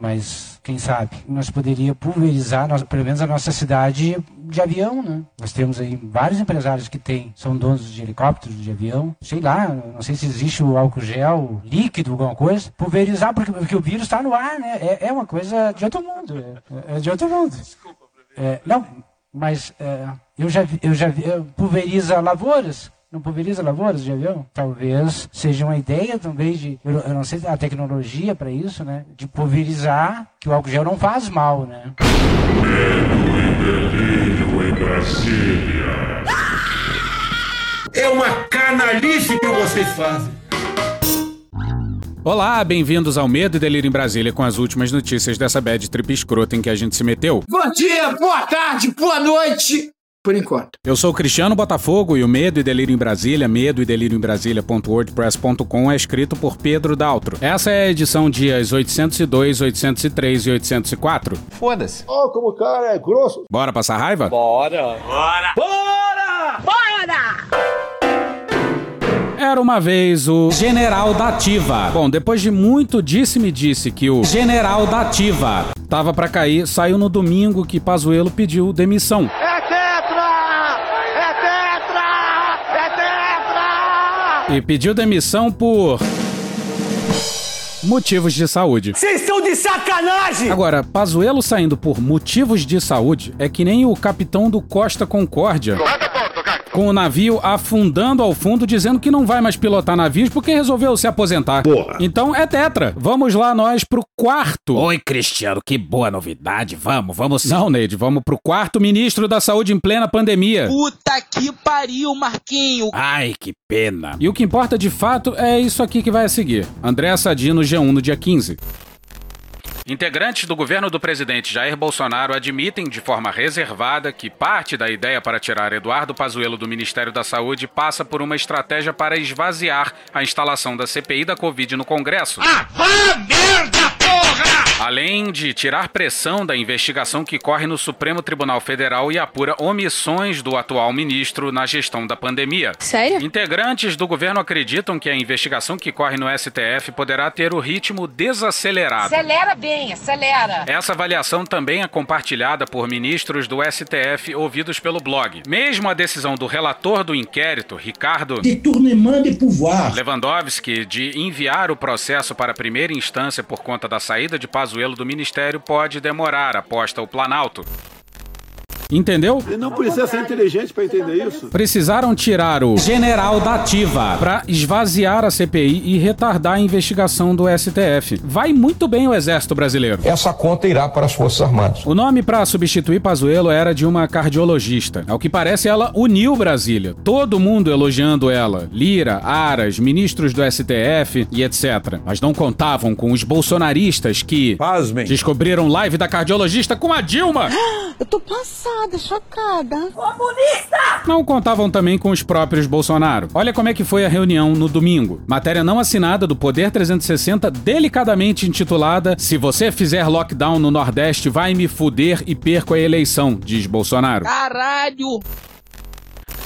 mas quem sabe nós poderia pulverizar, nós, pelo menos a nossa cidade de avião, né? Nós temos aí vários empresários que têm, são donos de helicópteros, de avião, sei lá, não sei se existe o álcool gel líquido, alguma coisa, pulverizar, porque, porque o vírus está no ar, né? É, é, uma coisa de outro mundo, é, é de outro mundo. Desculpa, é, não, mas é, eu já vi, eu já vi, pulveriza lavouras, não pulveriza lavouras de avião? Talvez seja uma ideia, talvez, de, eu, eu não sei a tecnologia para isso, né? De pulverizar, que o álcool gel não faz mal, né? Medo e delírio em Brasília. É uma canalice que vocês fazem. Olá, bem-vindos ao Medo e Delírio em Brasília com as últimas notícias dessa bad trip escrota em que a gente se meteu. Bom dia, boa tarde, boa noite por enquanto. Eu sou Cristiano Botafogo e o Medo e Delírio em Brasília, medo e delírio em Brasília.wordpress.com é escrito por Pedro Daltro. Essa é a edição dias 802, 803 e 804. Foda-se. Oh, como o cara é grosso. Bora passar raiva? Bora. Bora. Bora! Bora! Era uma vez o General da Ativa. Bom, depois de muito disse-me disse que o General da Ativa tava para cair, saiu no domingo que Pazuello pediu demissão. É e pediu demissão por motivos de saúde. Vocês estão de sacanagem! Agora, Pazuello saindo por motivos de saúde é que nem o capitão do Costa Concórdia com o navio afundando ao fundo, dizendo que não vai mais pilotar navios porque resolveu se aposentar. Porra. Então é tetra. Vamos lá nós pro quarto. Oi, Cristiano, que boa novidade. Vamos, vamos. Não, Neide, vamos pro quarto ministro da saúde em plena pandemia. Puta que pariu, Marquinho. Ai, que pena. E o que importa de fato é isso aqui que vai a seguir. André Sadino, G1 no dia 15. Integrantes do governo do presidente Jair Bolsonaro admitem de forma reservada que parte da ideia para tirar Eduardo Pazuello do Ministério da Saúde passa por uma estratégia para esvaziar a instalação da CPI da Covid no Congresso. Ah, merda! Além de tirar pressão da investigação que corre no Supremo Tribunal Federal e apura omissões do atual ministro na gestão da pandemia. Sério? Integrantes do governo acreditam que a investigação que corre no STF poderá ter o ritmo desacelerado. Acelera bem, acelera. Essa avaliação também é compartilhada por ministros do STF ouvidos pelo blog. Mesmo a decisão do relator do inquérito, Ricardo de pouvoir. Lewandowski, de enviar o processo para a primeira instância por conta da saída de Paz Pazuello do Ministério pode demorar, aposta o Planalto. Entendeu? E não precisa ser inteligente para entender isso. Precisaram tirar o general da ativa para esvaziar a CPI e retardar a investigação do STF. Vai muito bem o Exército Brasileiro. Essa conta irá para as Forças Armadas. O nome para substituir Pazuello era de uma cardiologista. Ao que parece, ela uniu Brasília. Todo mundo elogiando ela. Lira, Aras, ministros do STF e etc. Mas não contavam com os bolsonaristas que Pasmem. descobriram live da cardiologista com a Dilma. Eu tô passada chocada, chocada. Comunista! Não contavam também com os próprios Bolsonaro. Olha como é que foi a reunião no domingo. Matéria não assinada do Poder 360, delicadamente intitulada Se você fizer lockdown no Nordeste, vai me fuder e perco a eleição, diz Bolsonaro. Caralho!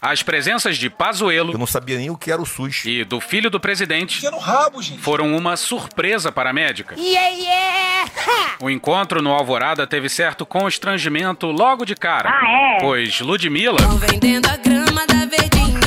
As presenças de Pazuello. Eu não sabia nem o que era o SUS. E do filho do presidente. Que no rabo, gente. Foram uma surpresa para a médica. Yeah, yeah. O encontro no Alvorada teve certo constrangimento logo de cara. Ah, é? Pois Ludmilla. Tô vendendo a grama da verdinha.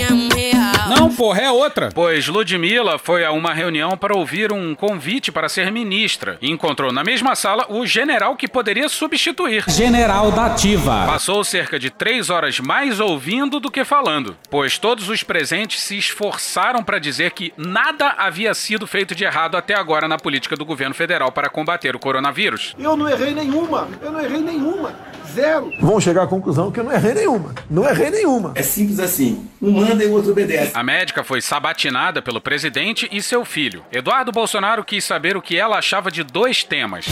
Não, porra, é outra. Pois Ludmilla foi a uma reunião para ouvir um convite para ser ministra. E encontrou na mesma sala o general que poderia substituir. General da Ativa. Passou cerca de três horas mais ouvindo do que falando falando, pois todos os presentes se esforçaram para dizer que nada havia sido feito de errado até agora na política do governo federal para combater o coronavírus. Eu não errei nenhuma, eu não errei nenhuma. Zero. Vão chegar à conclusão que eu não errei nenhuma. Não errei nenhuma. É simples assim. Um manda e o outro obedece. A médica foi sabatinada pelo presidente e seu filho. Eduardo Bolsonaro quis saber o que ela achava de dois temas.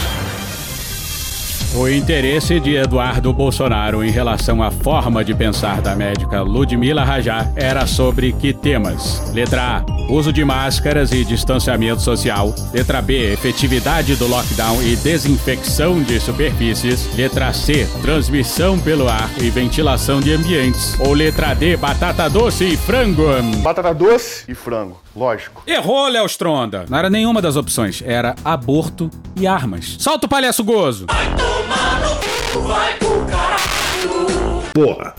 O interesse de Eduardo Bolsonaro em relação à forma de pensar da médica Ludmila Rajá era sobre que temas? Letra A. Uso de máscaras e distanciamento social. Letra B. Efetividade do lockdown e desinfecção de superfícies. Letra C. Transmissão pelo ar e ventilação de ambientes. Ou letra D. Batata doce e frango. Batata doce e frango. Lógico. Errou, Léo Stronda. Não era nenhuma das opções. Era aborto e armas. Solta o palhaço gozo. Vai tomar no vai pro caralho. Porra.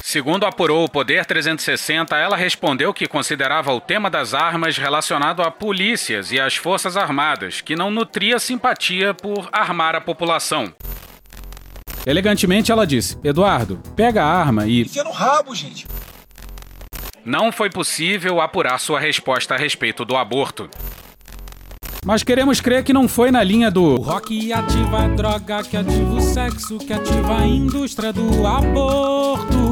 Segundo apurou o Poder 360, ela respondeu que considerava o tema das armas relacionado a polícias e às forças armadas, que não nutria simpatia por armar a população. Elegantemente ela disse: Eduardo, pega a arma e. Enfia no rabo, gente. Não foi possível apurar sua resposta a respeito do aborto. Mas queremos crer que não foi na linha do rock ativa a droga, que ativa o sexo, que ativa a indústria do aborto.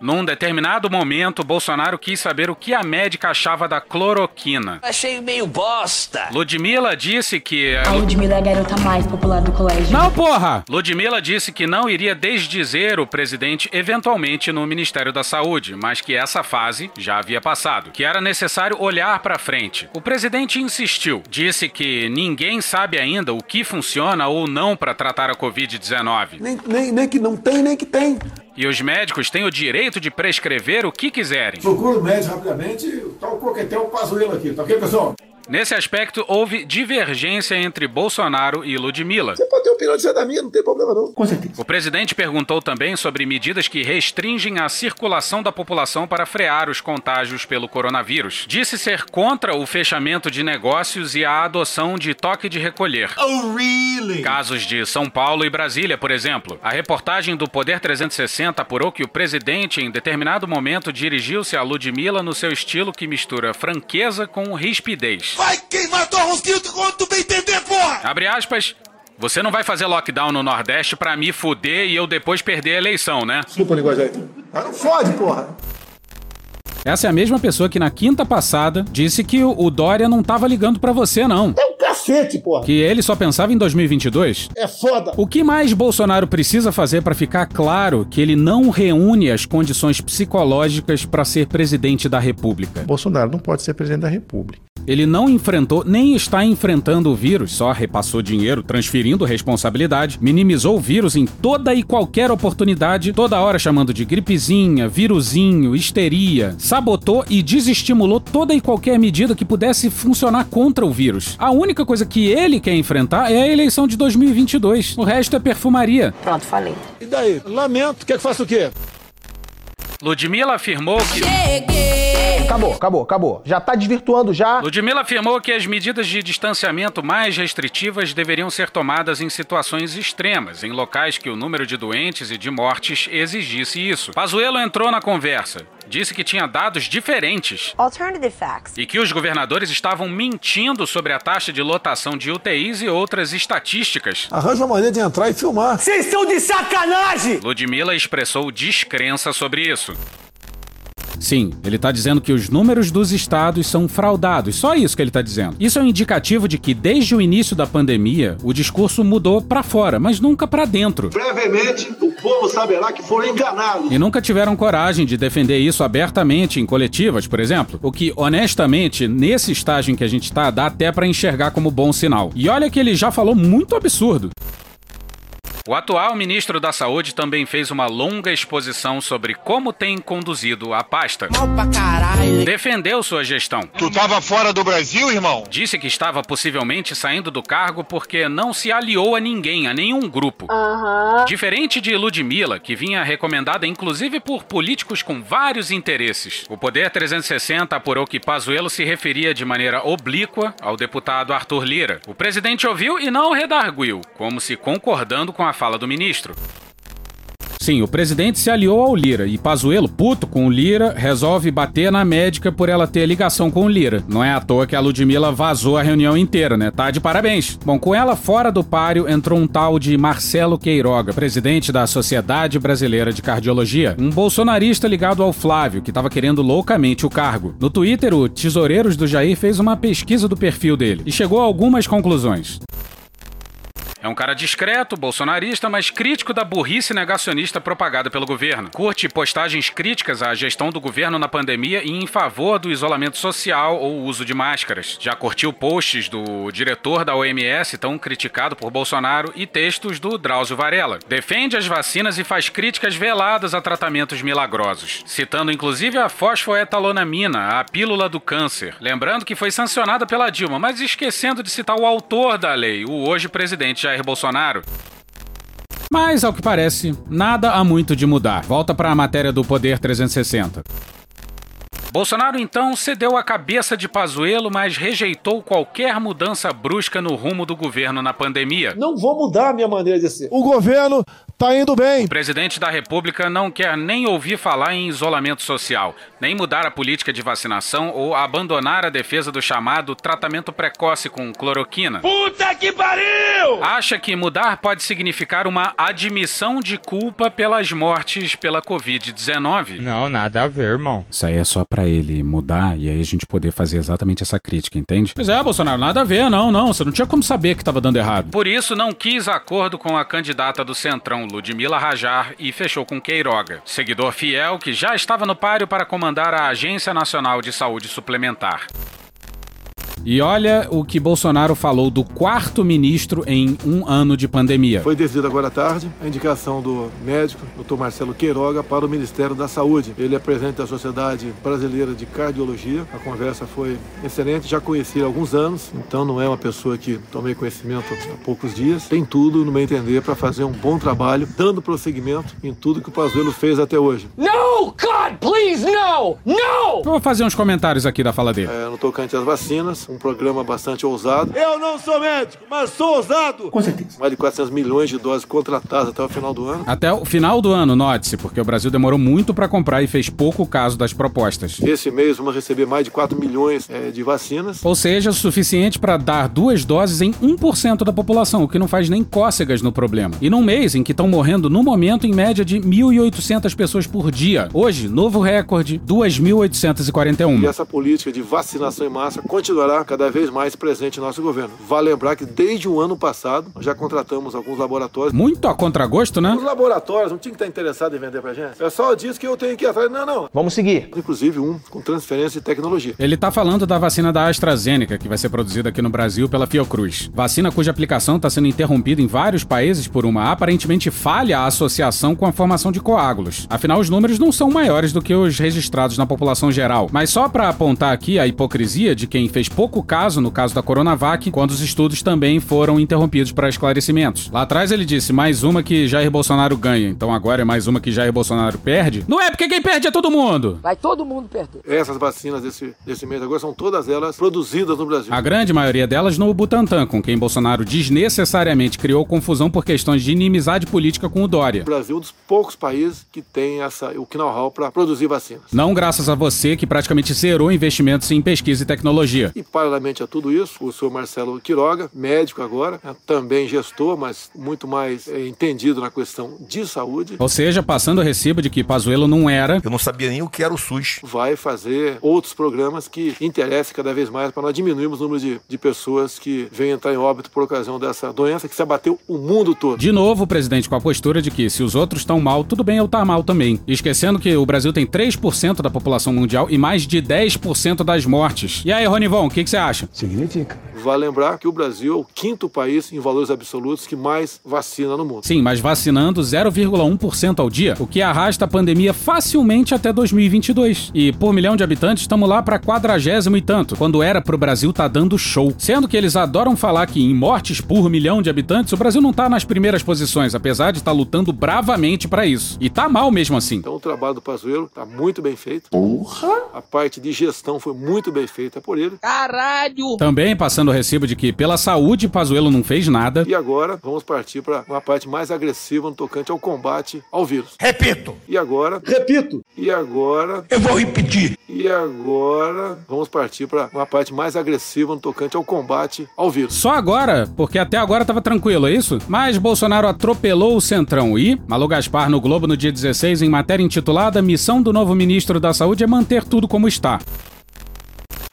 Num determinado momento, Bolsonaro quis saber o que a médica achava da cloroquina. Achei meio bosta. Ludmilla disse que. A Ludmilla é a garota mais popular do colégio. Não, porra! Ludmilla disse que não iria desdizer o presidente eventualmente no Ministério da Saúde, mas que essa fase já havia passado, que era necessário olhar para frente. O presidente insistiu, disse que ninguém sabe ainda o que funciona ou não para tratar a Covid-19. Nem, nem, nem que não tem, nem que tem. E os médicos têm o direito de prescrever o que quiserem. Procura o médico rapidamente, tá o coquetel Pazuello aqui, tá ok, pessoal? Nesse aspecto, houve divergência entre Bolsonaro e Ludmilla. Você pode ter opinião de da minha, não tem problema não. Com certeza. O presidente perguntou também sobre medidas que restringem a circulação da população para frear os contágios pelo coronavírus. Disse ser contra o fechamento de negócios e a adoção de toque de recolher. Oh, really? Casos de São Paulo e Brasília, por exemplo. A reportagem do Poder 360 apurou que o presidente, em determinado momento, dirigiu-se a Ludmilla no seu estilo que mistura franqueza com rispidez. Vai queimar tua rosquinha quando tu bem entender, porra! Abre aspas. Você não vai fazer lockdown no Nordeste pra me fuder e eu depois perder a eleição, né? Desculpa a linguagem aí. Ah, não fode, porra! Essa é a mesma pessoa que na quinta passada disse que o Dória não tava ligando pra você, não. É um cacete, porra! Que ele só pensava em 2022. É foda! O que mais Bolsonaro precisa fazer pra ficar claro que ele não reúne as condições psicológicas pra ser presidente da República? Bolsonaro não pode ser presidente da República. Ele não enfrentou, nem está enfrentando o vírus, só repassou dinheiro, transferindo responsabilidade, minimizou o vírus em toda e qualquer oportunidade, toda hora chamando de gripezinha, viruzinho, histeria, sabotou e desestimulou toda e qualquer medida que pudesse funcionar contra o vírus. A única coisa que ele quer enfrentar é a eleição de 2022. O resto é perfumaria. Pronto, falei. E daí? Lamento, quer que faça o quê? Ludmilla afirmou que. Acabou, acabou, acabou. Já tá desvirtuando já. Ludmilla afirmou que as medidas de distanciamento mais restritivas deveriam ser tomadas em situações extremas, em locais que o número de doentes e de mortes exigisse isso. Pazuello entrou na conversa. Disse que tinha dados diferentes Alternative facts. e que os governadores estavam mentindo sobre a taxa de lotação de UTIs e outras estatísticas. Arranja uma maneira de entrar e filmar. Vocês estão de sacanagem! Ludmilla expressou descrença sobre isso. Sim, ele tá dizendo que os números dos estados são fraudados, só isso que ele tá dizendo. Isso é um indicativo de que desde o início da pandemia, o discurso mudou pra fora, mas nunca pra dentro. Brevemente, o povo saberá que foram enganados. E nunca tiveram coragem de defender isso abertamente em coletivas, por exemplo. O que, honestamente, nesse estágio em que a gente tá, dá até pra enxergar como bom sinal. E olha que ele já falou muito absurdo. O atual ministro da Saúde também fez uma longa exposição sobre como tem conduzido a pasta. Defendeu sua gestão. Tu tava fora do Brasil, irmão? Disse que estava possivelmente saindo do cargo porque não se aliou a ninguém, a nenhum grupo. Diferente de Ludmilla, que vinha recomendada inclusive por políticos com vários interesses. O Poder 360 apurou que Pazuello se referia de maneira oblíqua ao deputado Arthur Lira. O presidente ouviu e não redarguiu, como se concordando com a fala do ministro. Sim, o presidente se aliou ao Lira e Pazuello, puto com o Lira, resolve bater na médica por ela ter ligação com o Lira. Não é à toa que a Ludmilla vazou a reunião inteira, né? Tá de parabéns. Bom, com ela fora do páreo entrou um tal de Marcelo Queiroga, presidente da Sociedade Brasileira de Cardiologia, um bolsonarista ligado ao Flávio, que tava querendo loucamente o cargo. No Twitter, o Tesoureiros do Jair fez uma pesquisa do perfil dele e chegou a algumas conclusões. É um cara discreto, bolsonarista, mas crítico da burrice negacionista propagada pelo governo. Curte postagens críticas à gestão do governo na pandemia e em favor do isolamento social ou uso de máscaras. Já curtiu posts do diretor da OMS, tão criticado por Bolsonaro, e textos do Drauzio Varela. Defende as vacinas e faz críticas veladas a tratamentos milagrosos, citando inclusive a fosfoetalonamina, a pílula do câncer. Lembrando que foi sancionada pela Dilma, mas esquecendo de citar o autor da lei, o hoje presidente Jair Bolsonaro. Mas, ao que parece, nada há muito de mudar. Volta para a matéria do Poder 360. Bolsonaro então cedeu a cabeça de Pazuello, mas rejeitou qualquer mudança brusca no rumo do governo na pandemia. Não vou mudar a minha maneira de ser. O governo tá indo bem. O presidente da República não quer nem ouvir falar em isolamento social, nem mudar a política de vacinação ou abandonar a defesa do chamado tratamento precoce com cloroquina. Puta que pariu! Acha que mudar pode significar uma admissão de culpa pelas mortes pela Covid-19. Não, nada a ver, irmão. Isso aí é só para ele mudar e aí a gente poder fazer exatamente essa crítica, entende? Pois é, Bolsonaro, nada a ver, não, não. Você não tinha como saber que tava dando errado. Por isso, não quis acordo com a candidata do Centrão, Ludmila Rajar, e fechou com Queiroga, seguidor fiel que já estava no páreo para comandar a Agência Nacional de Saúde Suplementar. E olha o que Bolsonaro falou do quarto ministro em um ano de pandemia. Foi decidido agora à tarde a indicação do médico, Dr. Marcelo Queiroga, para o Ministério da Saúde. Ele é presidente da Sociedade Brasileira de Cardiologia. A conversa foi excelente, já conheci há alguns anos, então não é uma pessoa que tomei conhecimento há poucos dias. Tem tudo, no meu entender, para fazer um bom trabalho, dando prosseguimento em tudo que o Pazuello fez até hoje. No, God, please, no! No! Eu vou fazer uns comentários aqui da fala dele. É, no tocante às vacinas, um programa bastante ousado. Eu não sou médico, mas sou ousado. Com certeza. Mais de 400 milhões de doses contratadas até o final do ano. Até o final do ano, note-se, porque o Brasil demorou muito para comprar e fez pouco caso das propostas. Esse mês vamos receber mais de 4 milhões é, de vacinas. Ou seja, suficiente para dar duas doses em 1% da população, o que não faz nem cócegas no problema. E num mês em que estão morrendo no momento em média de 1.800 pessoas por dia. Hoje, novo recorde, 2.841. E essa política de vacinação em massa continuará cada vez mais presente em nosso governo. Vale lembrar que desde o ano passado já contratamos alguns laboratórios. Muito a contragosto, né? Os laboratórios não tinham que estar interessados em vender pra gente. O pessoal diz que eu tenho que ir atrás. Não, não. Vamos seguir. Inclusive um com transferência de tecnologia. Ele tá falando da vacina da AstraZeneca, que vai ser produzida aqui no Brasil pela Fiocruz. Vacina cuja aplicação está sendo interrompida em vários países por uma aparentemente falha associação com a formação de coágulos. Afinal, os números não são maiores do que os registrados na população geral. Mas só para apontar aqui a hipocrisia de quem fez pouco caso no caso da Coronavac, quando os estudos também foram interrompidos para esclarecimentos. Lá atrás ele disse mais uma que Jair Bolsonaro ganha, então agora é mais uma que Jair Bolsonaro perde. Não é porque quem perde é todo mundo. Vai todo mundo perder. Essas vacinas desse, desse mês agora são todas elas produzidas no Brasil. A grande maioria delas no Butantan, com quem Bolsonaro desnecessariamente criou confusão por questões de inimizade política com o Dória. O Brasil é um dos poucos países que tem essa, o know-how para produzir vacinas. Não graças a você que praticamente zerou investimentos em pesquisa e tecnologia. E paralelamente a tudo isso, o senhor Marcelo Quiroga, médico agora, também gestor, mas muito mais é, entendido na questão de saúde. Ou seja, passando o recibo de que Pazuello não era. Eu não sabia nem o que era o SUS. Vai fazer outros programas que interessem cada vez mais para nós diminuirmos o número de, de pessoas que vêm entrar em óbito por ocasião dessa doença que se abateu o mundo todo. De novo, o presidente com a postura de que se os outros estão mal, tudo bem eu estar tá mal também. Esquecendo que o Brasil tem 3% da população mundial e mais de 10% das mortes. E aí, Ronivon, o que, que você acha? Significa. Vale lembrar que o Brasil é o quinto país em valores absolutos que mais vacina no mundo. Sim, mas vacinando 0,1% ao dia, o que arrasta a pandemia facilmente até 2022. E por milhão de habitantes, estamos lá para quadragésimo e tanto, quando era pro Brasil tá dando show. Sendo que eles adoram falar que em mortes por milhão de habitantes, o Brasil não tá nas primeiras posições, apesar de estar tá lutando bravamente para isso. E tá mal mesmo assim. Então o trabalho do Pazuello tá muito bem feito. Porra! A parte de gestão foi muito bem feita por ele. Caralho! Também passando o recibo de que pela saúde Pazuello não fez nada. E agora vamos partir para uma parte mais agressiva no tocante ao combate ao vírus. Repito. E agora? Repito. E agora? Eu vou repetir. E agora vamos partir para uma parte mais agressiva no tocante ao combate ao vírus. Só agora, porque até agora tava tranquilo, é isso? Mas Bolsonaro atropelou o Centrão e Malu Gaspar no Globo no dia 16 em matéria intitulada Missão do novo ministro da Saúde é manter tudo como está.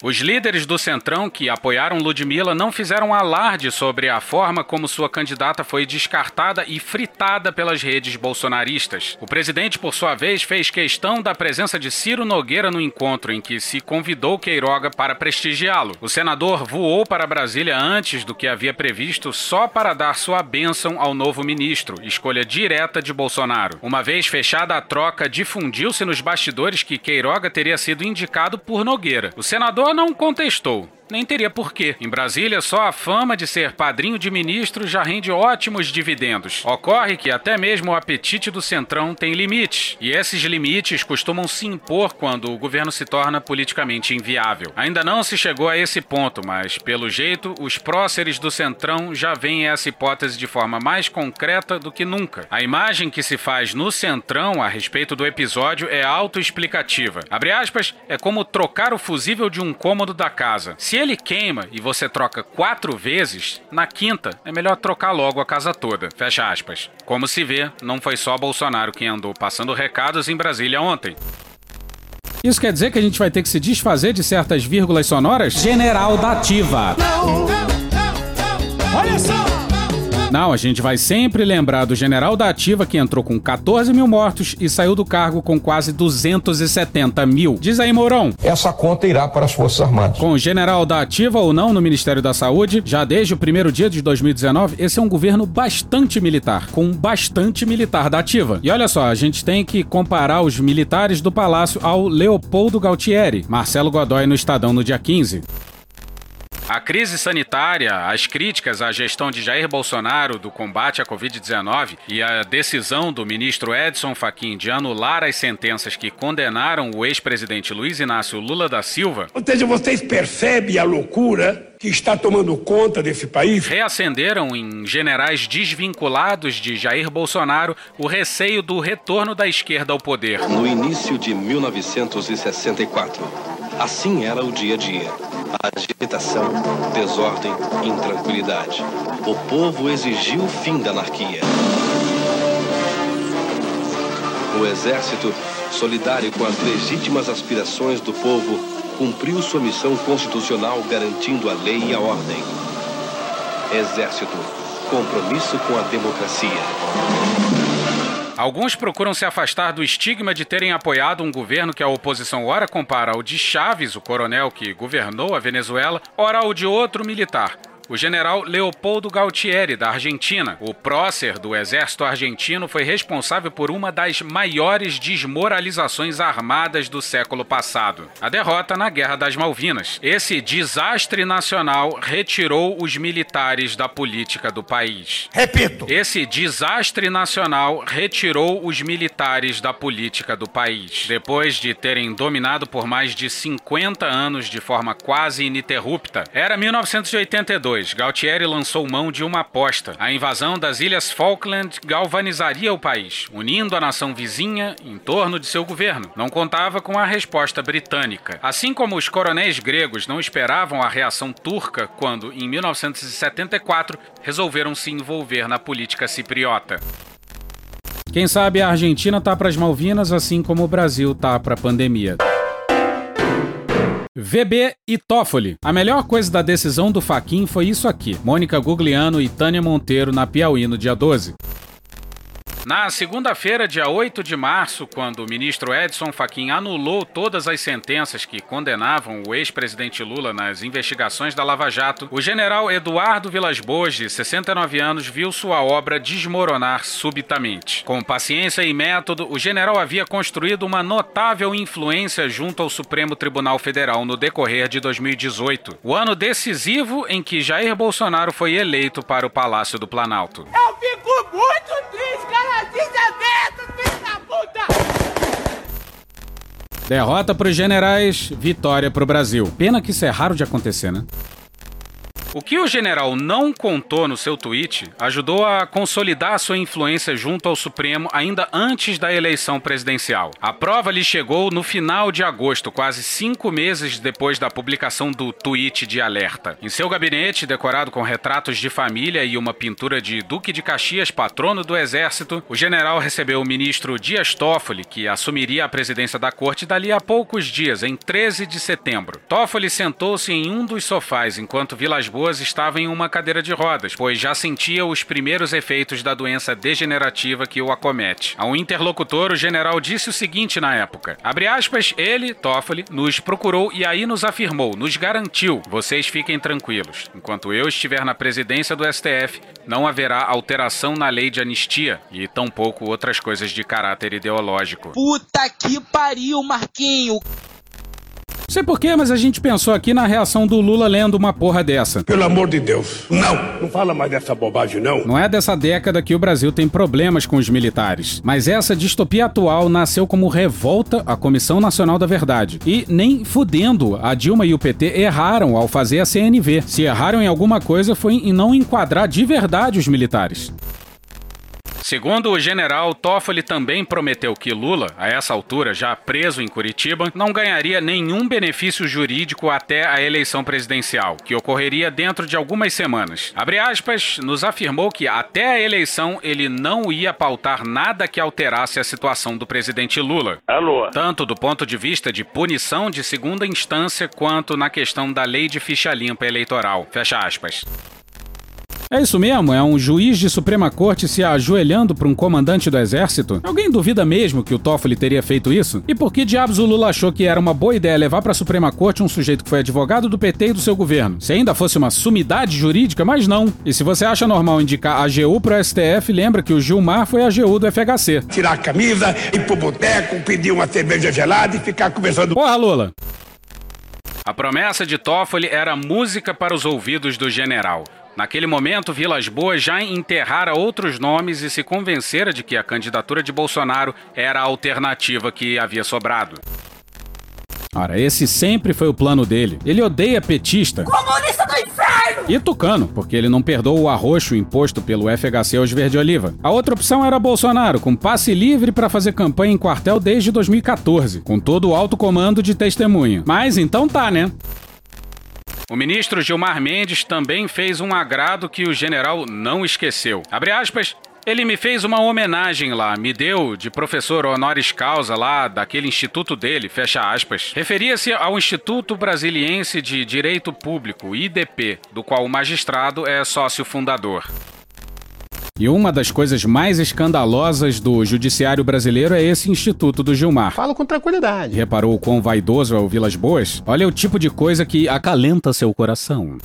Os líderes do Centrão que apoiaram Ludmilla não fizeram alarde sobre a forma como sua candidata foi descartada e fritada pelas redes bolsonaristas. O presidente, por sua vez, fez questão da presença de Ciro Nogueira no encontro em que se convidou Queiroga para prestigiá-lo. O senador voou para Brasília antes do que havia previsto só para dar sua bênção ao novo ministro, escolha direta de Bolsonaro. Uma vez fechada a troca, difundiu-se nos bastidores que Queiroga teria sido indicado por Nogueira. O senador não contestou nem teria porquê. Em Brasília, só a fama de ser padrinho de ministro já rende ótimos dividendos. Ocorre que até mesmo o apetite do Centrão tem limites, e esses limites costumam se impor quando o governo se torna politicamente inviável. Ainda não se chegou a esse ponto, mas, pelo jeito, os próceres do Centrão já veem essa hipótese de forma mais concreta do que nunca. A imagem que se faz no Centrão a respeito do episódio é autoexplicativa. Abre aspas, é como trocar o fusível de um cômodo da casa. Se ele queima e você troca quatro vezes, na quinta é melhor trocar logo a casa toda. Fecha aspas. Como se vê, não foi só Bolsonaro quem andou passando recados em Brasília ontem. Isso quer dizer que a gente vai ter que se desfazer de certas vírgulas sonoras? General da Ativa. Não, não, não, Olha só! Não, a gente vai sempre lembrar do general da Ativa que entrou com 14 mil mortos e saiu do cargo com quase 270 mil. Diz aí, Mourão. Essa conta irá para as Forças Armadas. Com o general da Ativa ou não no Ministério da Saúde, já desde o primeiro dia de 2019, esse é um governo bastante militar, com bastante militar da Ativa. E olha só, a gente tem que comparar os militares do Palácio ao Leopoldo Galtieri, Marcelo Godoy no Estadão no dia 15. A crise sanitária, as críticas à gestão de Jair Bolsonaro do combate à Covid-19 e a decisão do ministro Edson Fachin de anular as sentenças que condenaram o ex-presidente Luiz Inácio Lula da Silva. Ou seja, vocês percebem a loucura que está tomando conta desse país? Reacenderam em generais desvinculados de Jair Bolsonaro o receio do retorno da esquerda ao poder. No início de 1964, assim era o dia a dia agitação, desordem, intranquilidade. O povo exigiu o fim da anarquia. O exército, solidário com as legítimas aspirações do povo, cumpriu sua missão constitucional garantindo a lei e a ordem. Exército, compromisso com a democracia. Alguns procuram se afastar do estigma de terem apoiado um governo que a oposição ora compara ao de Chaves, o coronel que governou a Venezuela, ora ao de outro militar, o general Leopoldo Galtieri, da Argentina. O prócer do exército argentino foi responsável por uma das maiores desmoralizações armadas do século passado, a derrota na Guerra das Malvinas. Esse desastre nacional retirou os militares da política do país. Repito. Esse desastre nacional retirou os militares da política do país. Depois de terem dominado por mais de 50 anos de forma quase ininterrupta, era 1982. Galtieri lançou mão de uma aposta. A invasão das Ilhas Falkland galvanizaria o país, unindo a nação vizinha em torno de seu governo. Não contava com a resposta britânica. Assim como os coronéis gregos não esperavam a reação turca quando, em 1974, resolveram se envolver na política cipriota. Quem sabe a Argentina tá para as Malvinas assim como o Brasil tá para a pandemia. VB e Toffoli. A melhor coisa da decisão do Faquin foi isso aqui. Mônica Gugliano e Tânia Monteiro na Piauí no dia 12. Na segunda-feira, dia 8 de março, quando o ministro Edson Fachin anulou todas as sentenças que condenavam o ex-presidente Lula nas investigações da Lava Jato, o general Eduardo Vilas Boas, de 69 anos, viu sua obra desmoronar subitamente. Com paciência e método, o general havia construído uma notável influência junto ao Supremo Tribunal Federal no decorrer de 2018, o ano decisivo em que Jair Bolsonaro foi eleito para o Palácio do Planalto. Eu fico muito triste! Derrota para os generais, vitória para o Brasil. Pena que isso é raro de acontecer, né? O que o general não contou no seu tweet ajudou a consolidar sua influência junto ao Supremo ainda antes da eleição presidencial. A prova lhe chegou no final de agosto, quase cinco meses depois da publicação do tweet de alerta. Em seu gabinete, decorado com retratos de família e uma pintura de Duque de Caxias, patrono do Exército, o general recebeu o ministro Dias Toffoli, que assumiria a presidência da corte dali a poucos dias, em 13 de setembro. Toffoli sentou-se em um dos sofás enquanto Vilas Boas estava em uma cadeira de rodas, pois já sentia os primeiros efeitos da doença degenerativa que o acomete. A um interlocutor, o general disse o seguinte na época: abre aspas, ele, Toffoli, nos procurou e aí nos afirmou, nos garantiu: vocês fiquem tranquilos. Enquanto eu estiver na presidência do STF, não haverá alteração na lei de anistia e tampouco outras coisas de caráter ideológico. Puta que pariu, Marquinho! Sei porquê, mas a gente pensou aqui na reação do Lula lendo uma porra dessa. Pelo amor de Deus, não! Não fala mais dessa bobagem, não. Não é dessa década que o Brasil tem problemas com os militares. Mas essa distopia atual nasceu como revolta à Comissão Nacional da Verdade. E nem fudendo, a Dilma e o PT erraram ao fazer a CNV. Se erraram em alguma coisa foi em não enquadrar de verdade os militares. Segundo o general, Toffoli também prometeu que Lula, a essa altura já preso em Curitiba, não ganharia nenhum benefício jurídico até a eleição presidencial, que ocorreria dentro de algumas semanas. Abre aspas, nos afirmou que até a eleição ele não ia pautar nada que alterasse a situação do presidente Lula. Alô. Tanto do ponto de vista de punição de segunda instância quanto na questão da lei de ficha limpa eleitoral. Fecha aspas. É isso mesmo? É um juiz de Suprema Corte se ajoelhando para um comandante do exército? Alguém duvida mesmo que o Toffoli teria feito isso? E por que diabos o Lula achou que era uma boa ideia levar para a Suprema Corte um sujeito que foi advogado do PT e do seu governo? Se ainda fosse uma sumidade jurídica, mas não. E se você acha normal indicar a AGU pro STF, lembra que o Gilmar foi a AGU do FHC. Tirar a camisa, ir pro boteco, pedir uma cerveja gelada e ficar conversando. Porra, Lula! A promessa de Toffoli era música para os ouvidos do general. Naquele momento, Vilas Boas já enterrara outros nomes e se convencera de que a candidatura de Bolsonaro era a alternativa que havia sobrado. Ora, esse sempre foi o plano dele. Ele odeia petista. Comunista do inferno! E tucano, porque ele não perdoa o arroxo imposto pelo FHC aos Verde Oliva. A outra opção era Bolsonaro, com passe livre para fazer campanha em quartel desde 2014, com todo o alto comando de testemunha. Mas então tá, né? O ministro Gilmar Mendes também fez um agrado que o general não esqueceu. Abre aspas. Ele me fez uma homenagem lá, me deu de professor honoris causa lá daquele instituto dele, fecha aspas. Referia-se ao Instituto Brasiliense de Direito Público, IDP, do qual o magistrado é sócio fundador. E uma das coisas mais escandalosas do judiciário brasileiro é esse instituto do Gilmar. Falo com tranquilidade. Reparou o quão vaidoso é o Vilas Boas? Olha o tipo de coisa que acalenta seu coração.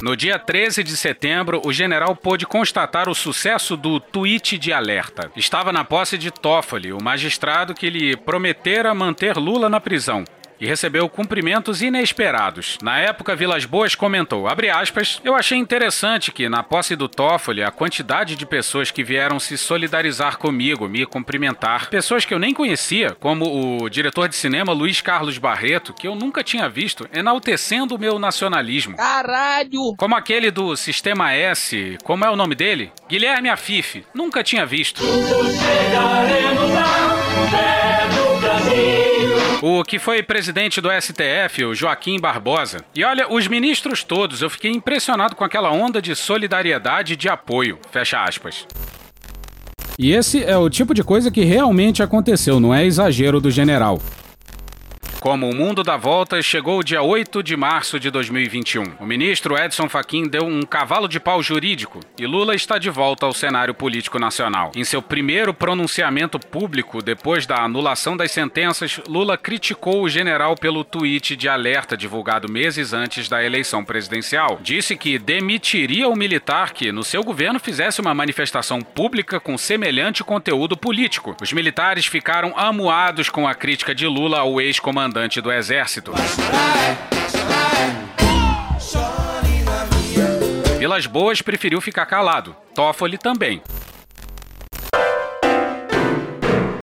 No dia 13 de setembro, o general pôde constatar o sucesso do tweet de alerta. Estava na posse de Toffoli, o magistrado que lhe prometera manter Lula na prisão e recebeu cumprimentos inesperados. Na época, Vilas Boas comentou, aspas, eu achei interessante que, na posse do Toffoli, a quantidade de pessoas que vieram se solidarizar comigo, me cumprimentar, pessoas que eu nem conhecia, como o diretor de cinema Luiz Carlos Barreto, que eu nunca tinha visto, enaltecendo o meu nacionalismo. Caralho! Como aquele do Sistema S, como é o nome dele? Guilherme Afife, nunca tinha visto. Chegaremos ao pé do Brasil. O que foi presidente do STF, o Joaquim Barbosa. E olha, os ministros todos, eu fiquei impressionado com aquela onda de solidariedade e de apoio. Fecha aspas. E esse é o tipo de coisa que realmente aconteceu, não é exagero do general. Como o mundo dá voltas, chegou o dia 8 de março de 2021. O ministro Edson Fachin deu um cavalo de pau jurídico e Lula está de volta ao cenário político nacional. Em seu primeiro pronunciamento público depois da anulação das sentenças, Lula criticou o general pelo tweet de alerta divulgado meses antes da eleição presidencial. Disse que demitiria o militar que, no seu governo, fizesse uma manifestação pública com semelhante conteúdo político. Os militares ficaram amuados com a crítica de Lula ao ex-comandante comandante do exército. Vilas Boas preferiu ficar calado. Toffoli também.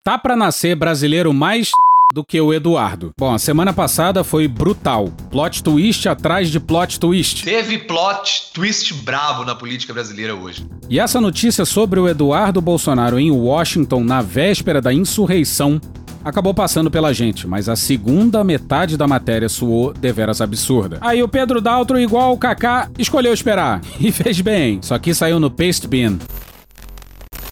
Tá pra nascer brasileiro mais do que o Eduardo. Bom, a semana passada foi brutal. Plot twist atrás de plot twist. Teve plot twist brabo na política brasileira hoje. E essa notícia sobre o Eduardo Bolsonaro em Washington na véspera da insurreição acabou passando pela gente, mas a segunda metade da matéria soou deveras absurda. Aí o Pedro Daltro, igual o Kaká, escolheu esperar. E fez bem, só que saiu no Paste Bin.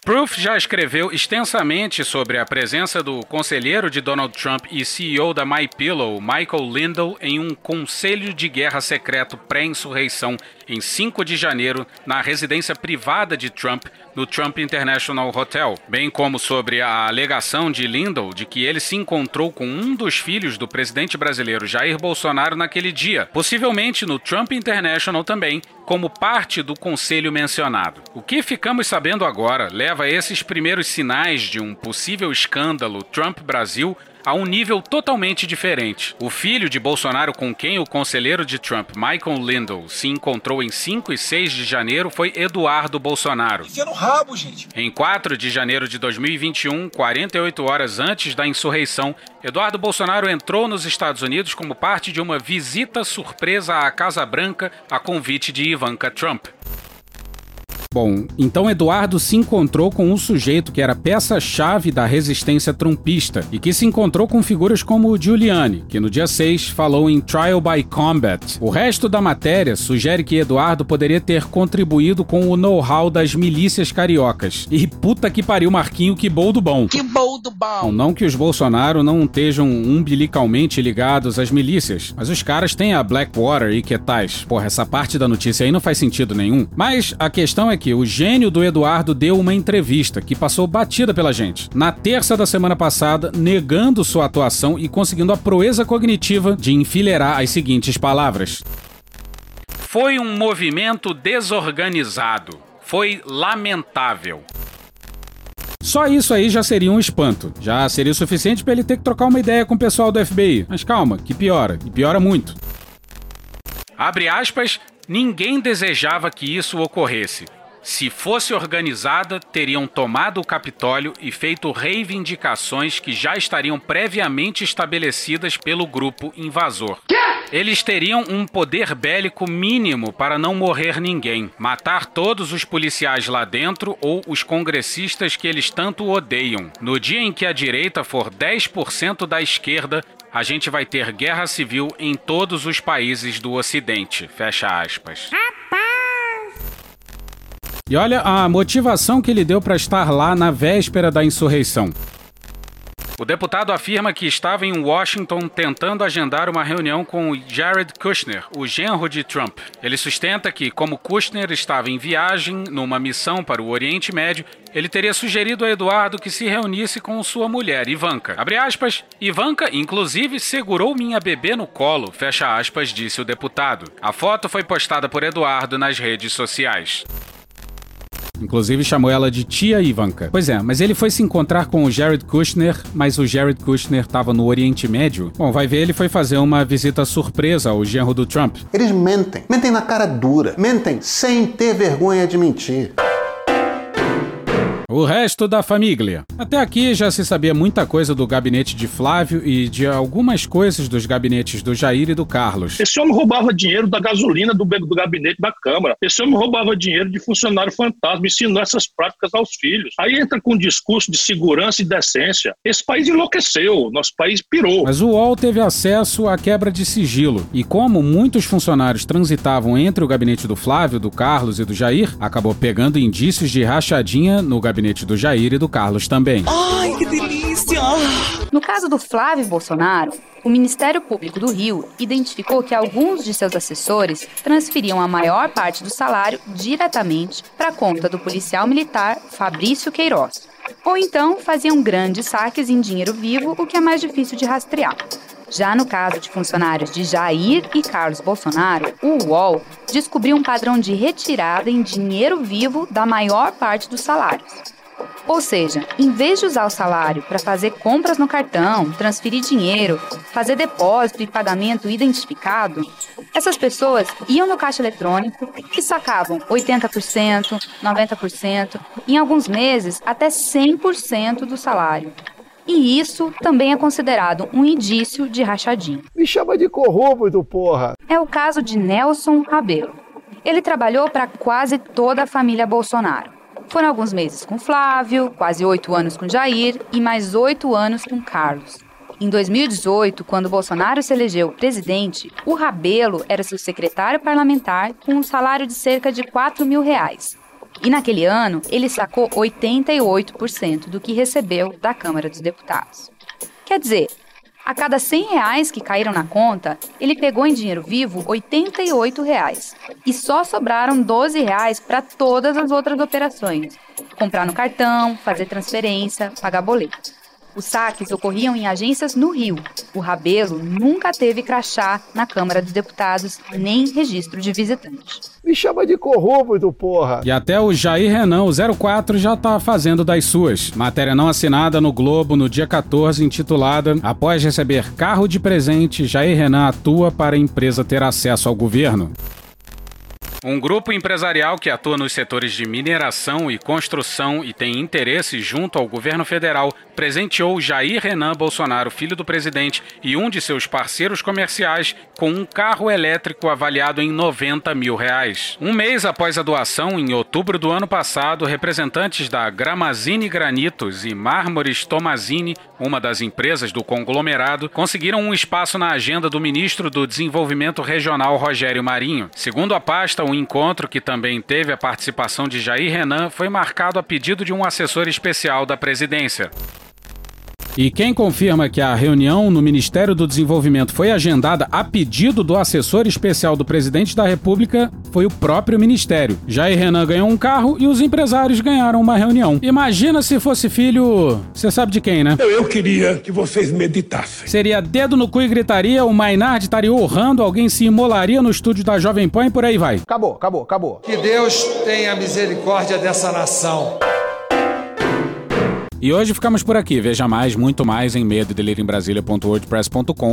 Proof já escreveu extensamente sobre a presença do conselheiro de Donald Trump e CEO da MyPillow, Michael Lindell, em um conselho de guerra secreto pré-insurreição em 5 de janeiro na residência privada de Trump no Trump International Hotel, bem como sobre a alegação de Lindell de que ele se encontrou com um dos filhos do presidente brasileiro Jair Bolsonaro naquele dia, possivelmente no Trump International também, como parte do conselho mencionado. O que ficamos sabendo agora leva a esses primeiros sinais de um possível escândalo Trump Brasil a um nível totalmente diferente. O filho de Bolsonaro com quem o conselheiro de Trump, Michael Lindell, se encontrou em 5 e 6 de janeiro foi Eduardo Bolsonaro. Enfia no rabo, gente. Em 4 de janeiro de 2021, 48 horas antes da insurreição, Eduardo Bolsonaro entrou nos Estados Unidos como parte de uma visita surpresa à Casa Branca a convite de Ivanka Trump. Bom, então Eduardo se encontrou com um sujeito que era peça-chave da resistência trumpista e que se encontrou com figuras como Giuliani, que no dia 6 falou em Trial by Combat. O resto da matéria sugere que Eduardo poderia ter contribuído com o know-how das milícias cariocas. E puta que pariu, Marquinho, que bom do bom. Que bom do bom. Não, não que os Bolsonaro não estejam umbilicalmente ligados às milícias, mas os caras têm a Blackwater e que tais. Porra, essa parte da notícia aí não faz sentido nenhum. Mas a questão é que o gênio do Eduardo deu uma entrevista que passou batida pela gente. Na terça da semana passada, negando sua atuação e conseguindo a proeza cognitiva de enfileirar as seguintes palavras. Foi um movimento desorganizado. Foi lamentável. Só isso aí já seria um espanto. Já seria o suficiente para ele ter que trocar uma ideia com o pessoal do FBI. Mas calma, que piora. E piora muito. Abre aspas, ninguém desejava que isso ocorresse. Se fosse organizada, teriam tomado o Capitólio e feito reivindicações que já estariam previamente estabelecidas pelo grupo invasor. Eles teriam um poder bélico mínimo para não morrer ninguém, matar todos os policiais lá dentro ou os congressistas que eles tanto odeiam. No dia em que a direita for 10% da esquerda, a gente vai ter guerra civil em todos os países do Ocidente. Fecha aspas. E olha a motivação que ele deu para estar lá na véspera da insurreição. O deputado afirma que estava em Washington tentando agendar uma reunião com Jared Kushner, o genro de Trump. Ele sustenta que, como Kushner estava em viagem numa missão para o Oriente Médio, ele teria sugerido a Eduardo que se reunisse com sua mulher, Ivanka. Abre aspas, Ivanka, inclusive, segurou minha bebê no colo, fecha aspas, disse o deputado. A foto foi postada por Eduardo nas redes sociais. Inclusive chamou ela de tia Ivanka. Pois é, mas ele foi se encontrar com o Jared Kushner, mas o Jared Kushner estava no Oriente Médio. Bom, vai ver, ele foi fazer uma visita surpresa ao genro do Trump. Eles mentem. Mentem na cara dura. Mentem sem ter vergonha de mentir. O resto da família. Até aqui já se sabia muita coisa do gabinete de Flávio e de algumas coisas dos gabinetes do Jair e do Carlos. Esse homem roubava dinheiro da gasolina do, do gabinete da Câmara. Esse homem roubava dinheiro de funcionário fantasma, ensinou essas práticas aos filhos. Aí entra com um discurso de segurança e decência. Esse país enlouqueceu, nosso país pirou. Mas o UOL teve acesso à quebra de sigilo. E como muitos funcionários transitavam entre o gabinete do Flávio, do Carlos e do Jair, acabou pegando indícios de rachadinha no gabinete gabinete do Jair e do Carlos também. Ai, que delícia! No caso do Flávio Bolsonaro, o Ministério Público do Rio identificou que alguns de seus assessores transferiam a maior parte do salário diretamente para a conta do policial militar Fabrício Queiroz. Ou então faziam grandes saques em dinheiro vivo, o que é mais difícil de rastrear. Já no caso de funcionários de Jair e Carlos Bolsonaro, o UOL descobriu um padrão de retirada em dinheiro vivo da maior parte dos salários. Ou seja, em vez de usar o salário para fazer compras no cartão, transferir dinheiro, fazer depósito e pagamento identificado, essas pessoas iam no caixa eletrônico e sacavam 80%, 90%, em alguns meses até 100% do salário. E isso também é considerado um indício de rachadinho. Me chama de corrupto, porra! É o caso de Nelson Rabelo. Ele trabalhou para quase toda a família Bolsonaro. Foram alguns meses com Flávio, quase oito anos com Jair e mais oito anos com Carlos. Em 2018, quando Bolsonaro se elegeu presidente, o Rabelo era seu secretário parlamentar com um salário de cerca de 4 mil reais. E naquele ano, ele sacou 88% do que recebeu da Câmara dos Deputados. Quer dizer, a cada 100 reais que caíram na conta, ele pegou em dinheiro vivo 88 reais. E só sobraram 12 reais para todas as outras operações. Comprar no cartão, fazer transferência, pagar boleto. Os saques ocorriam em agências no Rio. O Rabelo nunca teve crachá na Câmara dos Deputados, nem registro de visitante. Me chama de corrupto, porra! E até o Jair Renan, o 04, já tá fazendo das suas. Matéria não assinada no Globo no dia 14, intitulada Após receber carro de presente, Jair Renan atua para a empresa ter acesso ao governo. Um grupo empresarial que atua nos setores de mineração e construção e tem interesse junto ao governo federal presenteou Jair Renan Bolsonaro, filho do presidente, e um de seus parceiros comerciais com um carro elétrico avaliado em 90 mil reais. Um mês após a doação, em outubro do ano passado, representantes da Gramazine Granitos e Mármores Tomazini, uma das empresas do conglomerado, conseguiram um espaço na agenda do ministro do Desenvolvimento Regional Rogério Marinho. Segundo a pasta, o encontro, que também teve a participação de Jair Renan, foi marcado a pedido de um assessor especial da presidência. E quem confirma que a reunião no Ministério do Desenvolvimento foi agendada a pedido do assessor especial do presidente da República foi o próprio ministério. Jair Renan ganhou um carro e os empresários ganharam uma reunião. Imagina se fosse filho. Você sabe de quem, né? Eu, eu queria que vocês meditassem. Seria dedo no cu e gritaria, o Maynard estaria urrando, alguém se imolaria no estúdio da Jovem Pan e por aí vai. Acabou, acabou, acabou. Que Deus tenha misericórdia dessa nação. E hoje ficamos por aqui. Veja mais, muito mais em medo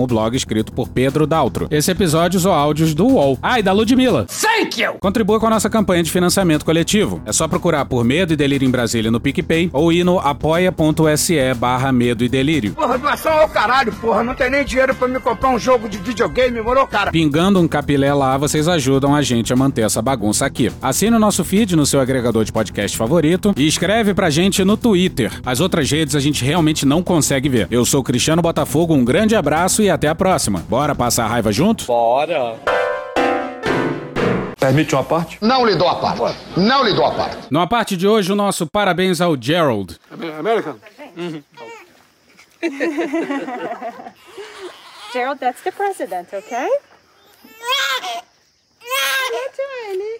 o blog escrito por Pedro Daltro. Esse episódio usou áudios do UOL. Ah, e da Ludmilla. Thank you! Contribua com a nossa campanha de financiamento coletivo. É só procurar por Medo e Delírio em Brasília no PicPay ou ir no apoia.se barra Medo e Delírio. Porra, doação ao caralho, porra. Não tem nem dinheiro pra me comprar um jogo de videogame, morou, cara? Pingando um capilé lá, vocês ajudam a gente a manter essa bagunça aqui. Assine o nosso feed no seu agregador de podcast favorito e escreve pra gente no Twitter. As outras redes a gente realmente não consegue ver. Eu sou Cristiano Botafogo, um grande abraço e até a próxima. Bora passar a raiva junto? Bora! Permite uma parte? Não lhe dou a parte. Não lhe dou a parte. Numa parte de hoje, o nosso parabéns ao Gerald. American? Gerald, that's the president, okay?